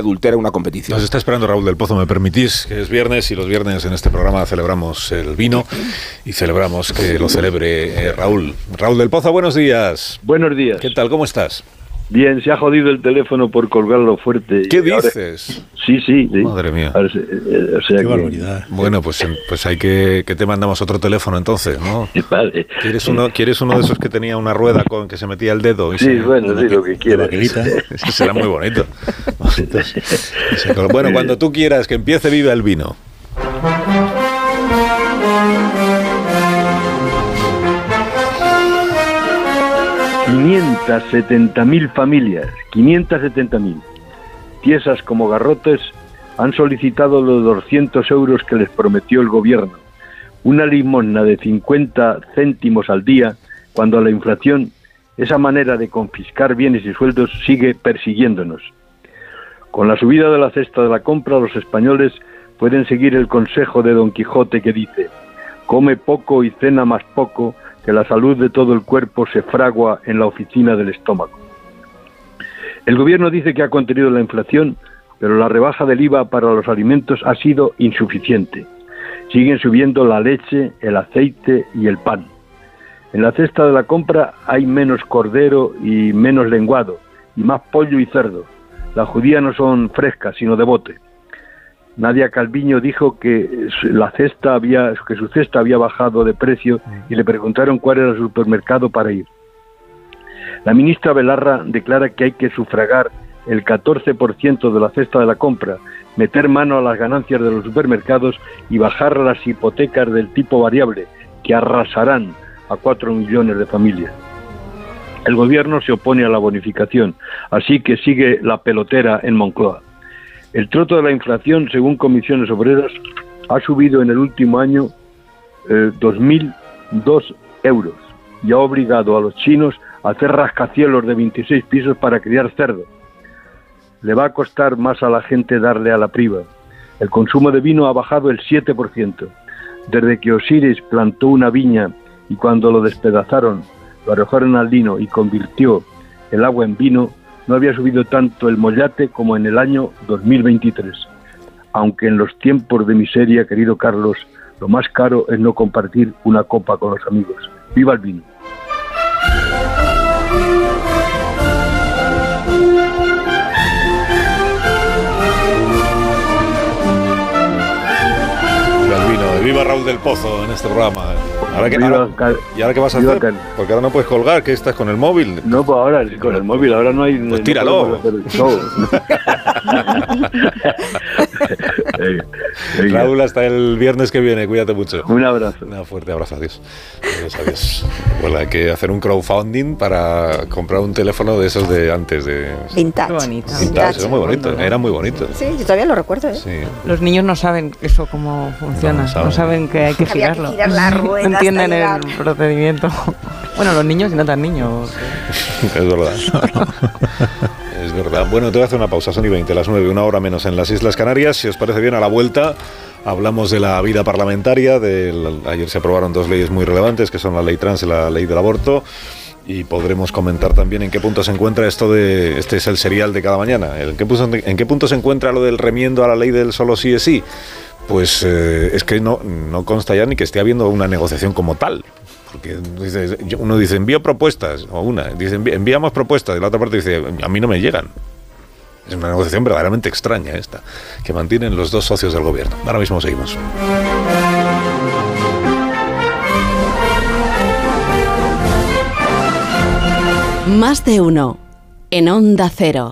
adultera una competición. Nos está esperando Raúl del Pozo, me permitís, que es viernes y los viernes en este programa celebramos el vino y celebramos que lo celebre eh, Raúl. Raúl del Pozo, buenos días. Buenos días. ¿Qué tal? ¿Cómo estás? Bien, se ha jodido el teléfono por colgarlo fuerte. ¿Qué dices? Sí, sí, sí. Madre mía. Ahora, eh, o sea Qué que- barbaridad. Bueno, pues, pues hay que, que te mandamos otro teléfono entonces, ¿no? Vale. ¿Quieres uno, ¿Quieres uno de esos que tenía una rueda con que se metía el dedo? Y Sí, se- bueno, sí, lo que quieras. será muy bonito. Bueno, cuando tú quieras que empiece, viva el vino. Mil familias, 570.000, tiesas como garrotes, han solicitado los 200 euros que les prometió el gobierno. Una limosna de 50 céntimos al día, cuando la inflación, esa manera de confiscar bienes y sueldos, sigue persiguiéndonos. Con la subida de la cesta de la compra, los españoles pueden seguir el consejo de Don Quijote que dice, come poco y cena más poco, que la salud de todo el cuerpo se fragua en la oficina del estómago. El gobierno dice que ha contenido la inflación, pero la rebaja del IVA para los alimentos ha sido insuficiente. Siguen subiendo la leche, el aceite y el pan. En la cesta de la compra hay menos cordero y menos lenguado, y más pollo y cerdo. Las judías no son frescas, sino de bote. Nadia Calviño dijo que su- cesta había bajado de precio y le preguntaron cuál era el supermercado para ir. La ministra Belarra declara que hay que sufragar el 14% de la cesta de la compra, meter mano a las ganancias de los supermercados y bajar las hipotecas del tipo variable, que arrasarán a 4 millones de familias. El gobierno se opone a la bonificación, así que sigue la pelotera en Moncloa. El troto de la inflación, según comisiones obreras, ha subido en el último año eh, 2.002 euros y ha obligado a los chinos a hacer rascacielos de 26 pisos para criar cerdo. Le va a costar más a la gente darle a la priva. El consumo de vino ha bajado el 7%. Desde que Osiris plantó una viña y cuando lo despedazaron, lo arrojaron al lino y convirtió el agua en vino, no había subido tanto el mollate como en el año 2023. Aunque en los tiempos de miseria, querido Carlos, lo más caro es no compartir una copa con los amigos. ¡Viva el vino! Viva el vino. Viva Raúl del Pozo en este programa. Ahora que- Viva ahora- Cal- ¿Y ahora qué vas a hacer? Porque ahora no puedes colgar, que estás con el móvil. No, pues ahora con el móvil, ahora no hay. Pues no tíralo. show. Venga, venga. Raúl, hasta el viernes que viene. Cuídate mucho. Un abrazo. Un fuerte abrazo, adiós. Adiós, adiós. Bueno, hay que hacer un crowdfunding para comprar un teléfono de esos de antes de... Vintage. Qué bonito. Vintage, era muy bonito, era muy bonito. Sí, yo todavía lo recuerdo, ¿eh? Sí. Los niños no saben eso cómo funciona, No no saben. saben, que hay que Había que girarlo. girar la rueda no entienden el procedimiento. Bueno, los niños y no tan niños. Es verdad. es verdad. Bueno, te voy a hacer una pausa. Son y 20, las 9, una hora menos en las Islas Canarias. Si os parece bien, a la vuelta hablamos de la vida parlamentaria. del- ayer se aprobaron dos leyes muy relevantes, que son la ley trans y la ley del aborto. Y podremos comentar también en qué punto se encuentra esto de. Este es el serial de cada mañana. ¿En qué punto, en qué punto se encuentra lo del remiendo a la ley del solo sí es sí? Pues eh, es que no, no consta ya ni que esté habiendo una negociación como tal. Porque uno dice envío propuestas, o una, dice "Envi- enviamos propuestas, y la otra parte dice a mí no me llegan. Es una negociación verdaderamente extraña esta, que mantienen los dos socios del gobierno. Ahora mismo seguimos. Más de uno. En Onda Cero.